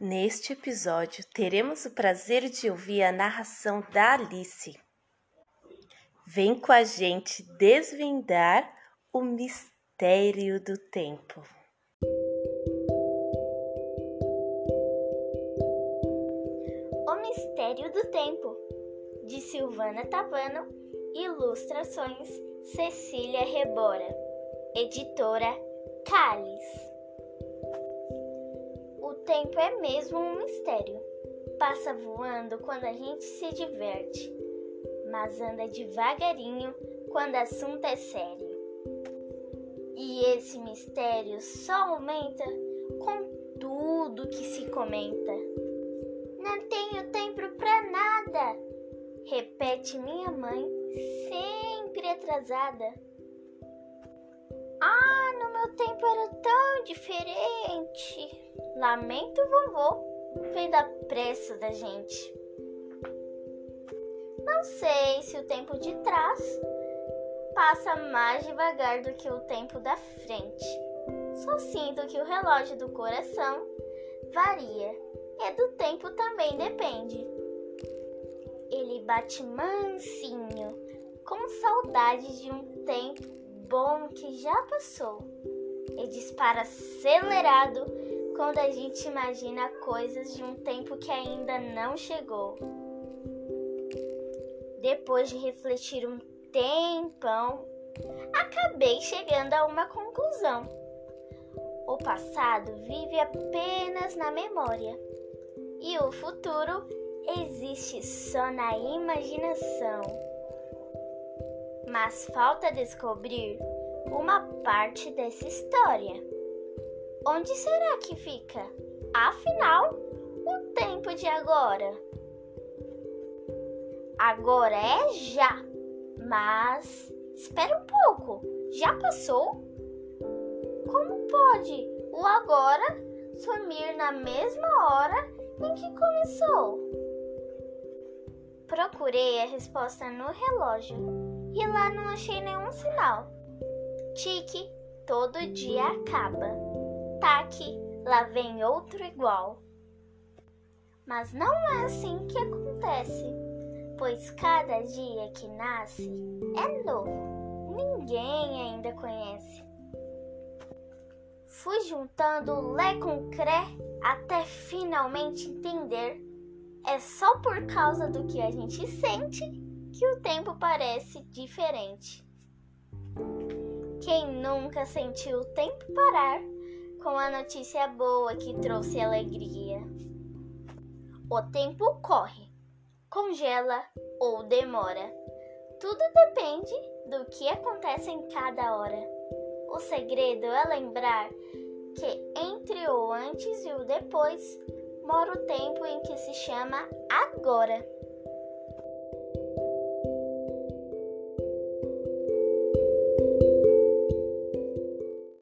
Neste episódio, teremos o prazer de ouvir a narração da Alice. Vem com a gente desvendar o mistério do tempo. O Mistério do Tempo, de Silvana Tavano, ilustrações Cecília Rebora, editora Cálice tempo é mesmo um mistério. Passa voando quando a gente se diverte, mas anda devagarinho quando o assunto é sério. E esse mistério só aumenta com tudo que se comenta. Não tenho tempo pra nada, repete minha mãe, sempre atrasada. Ah, no meu tempo era tão diferente. Lamento, vovô, da pressa da gente. Não sei se o tempo de trás passa mais devagar do que o tempo da frente. Só sinto que o relógio do coração varia e do tempo também depende. Ele bate mansinho, com saudade de um tempo bom que já passou. E dispara acelerado quando a gente imagina coisas de um tempo que ainda não chegou. Depois de refletir um tempão, acabei chegando a uma conclusão. O passado vive apenas na memória e o futuro existe só na imaginação. Mas falta descobrir uma parte dessa história. Onde será que fica? Afinal, o tempo de agora. Agora é já, mas espera um pouco, já passou? Como pode o agora sumir na mesma hora em que começou? Procurei a resposta no relógio e lá não achei nenhum sinal. Tique, todo dia acaba taque, lá vem outro igual. Mas não é assim que acontece, pois cada dia que nasce é novo, ninguém ainda conhece. Fui juntando Lé com Cré até finalmente entender. É só por causa do que a gente sente que o tempo parece diferente. Quem nunca sentiu o tempo parar com a notícia boa que trouxe alegria. O tempo corre, congela ou demora. Tudo depende do que acontece em cada hora. O segredo é lembrar que entre o antes e o depois mora o tempo em que se chama agora.